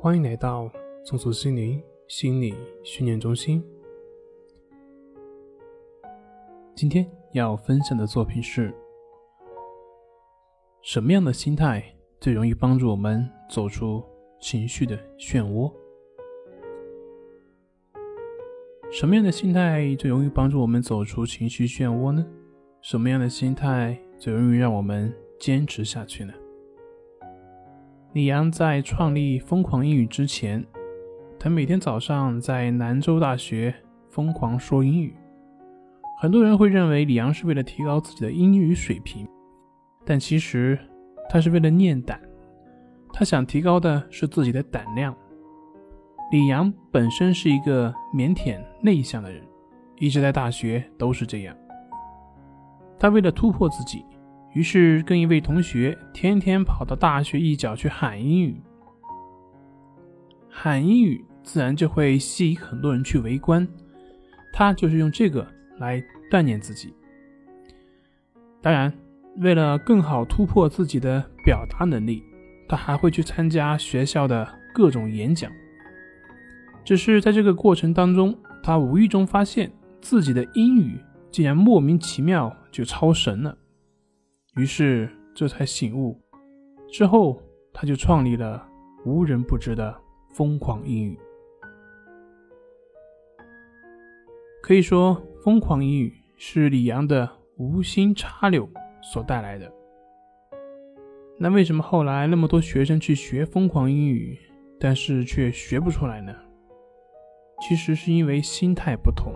欢迎来到松鼠心灵心理训练中心。今天要分享的作品是：什么样的心态最容易帮助我们走出情绪的漩涡？什么样的心态最容易帮助我们走出情绪漩涡呢？什么样的心态最容易让我们坚持下去呢？李阳在创立疯狂英语之前，他每天早上在兰州大学疯狂说英语。很多人会认为李阳是为了提高自己的英语水平，但其实他是为了练胆。他想提高的是自己的胆量。李阳本身是一个腼腆内向的人，一直在大学都是这样。他为了突破自己。于是跟一位同学天天跑到大学一角去喊英语，喊英语自然就会吸引很多人去围观。他就是用这个来锻炼自己。当然，为了更好突破自己的表达能力，他还会去参加学校的各种演讲。只是在这个过程当中，他无意中发现自己的英语竟然莫名其妙就超神了。于是这才醒悟，之后他就创立了无人不知的疯狂英语。可以说，疯狂英语是李阳的无心插柳所带来的。那为什么后来那么多学生去学疯狂英语，但是却学不出来呢？其实是因为心态不同。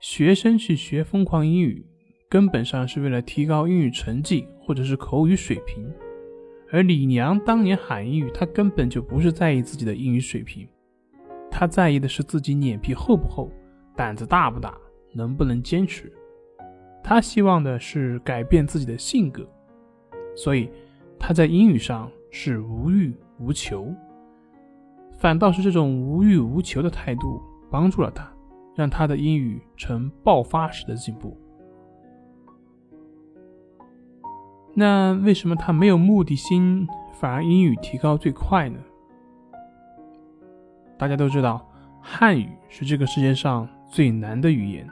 学生去学疯狂英语。根本上是为了提高英语成绩或者是口语水平，而李娘当年喊英语，她根本就不是在意自己的英语水平，她在意的是自己脸皮厚不厚，胆子大不大，能不能坚持。她希望的是改变自己的性格，所以她在英语上是无欲无求，反倒是这种无欲无求的态度帮助了她，让她的英语呈爆发式的进步。那为什么他没有目的心，反而英语提高最快呢？大家都知道，汉语是这个世界上最难的语言，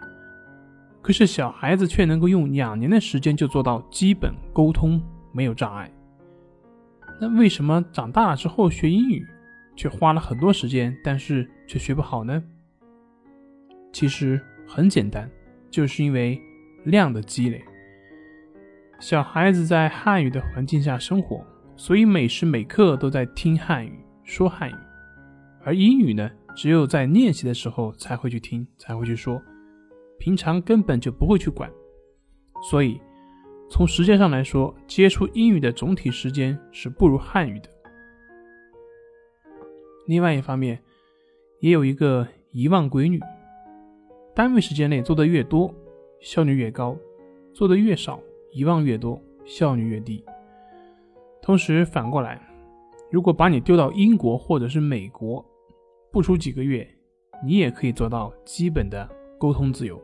可是小孩子却能够用两年的时间就做到基本沟通没有障碍。那为什么长大之后学英语，却花了很多时间，但是却学不好呢？其实很简单，就是因为量的积累。小孩子在汉语的环境下生活，所以每时每刻都在听汉语、说汉语。而英语呢，只有在练习的时候才会去听、才会去说，平常根本就不会去管。所以，从时间上来说，接触英语的总体时间是不如汉语的。另外一方面，也有一个遗忘规律：单位时间内做的越多，效率越高；做的越少。遗忘越多，效率越低。同时反过来，如果把你丢到英国或者是美国，不出几个月，你也可以做到基本的沟通自由。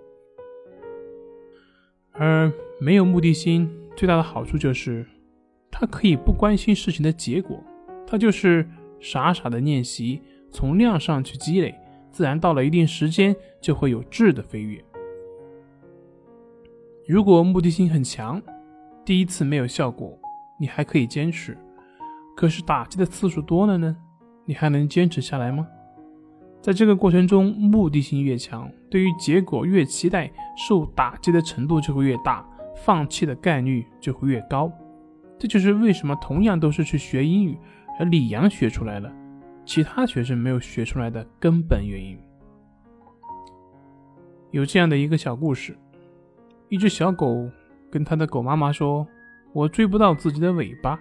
而没有目的心最大的好处就是，他可以不关心事情的结果，他就是傻傻的练习，从量上去积累，自然到了一定时间就会有质的飞跃。如果目的性很强，第一次没有效果，你还可以坚持；可是打击的次数多了呢，你还能坚持下来吗？在这个过程中，目的性越强，对于结果越期待，受打击的程度就会越大，放弃的概率就会越高。这就是为什么同样都是去学英语，而李阳学出来了，其他学生没有学出来的根本原因。有这样的一个小故事。一只小狗跟它的狗妈妈说：“我追不到自己的尾巴。”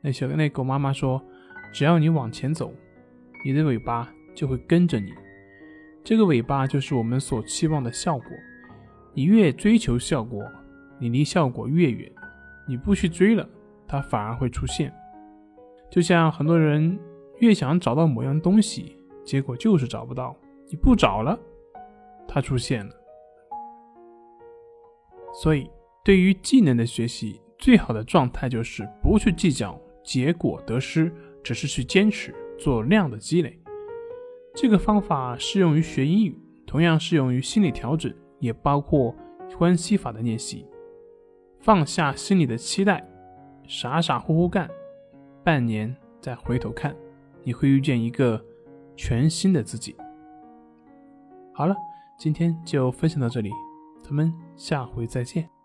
那小那狗妈妈说：“只要你往前走，你的尾巴就会跟着你。这个尾巴就是我们所期望的效果。你越追求效果，你离效果越远。你不去追了，它反而会出现。就像很多人越想找到某样东西，结果就是找不到。你不找了，它出现了。”所以，对于技能的学习，最好的状态就是不去计较结果得失，只是去坚持做量的积累。这个方法适用于学英语，同样适用于心理调整，也包括关系法的练习。放下心里的期待，傻傻乎乎干，半年再回头看，你会遇见一个全新的自己。好了，今天就分享到这里，咱们下回再见。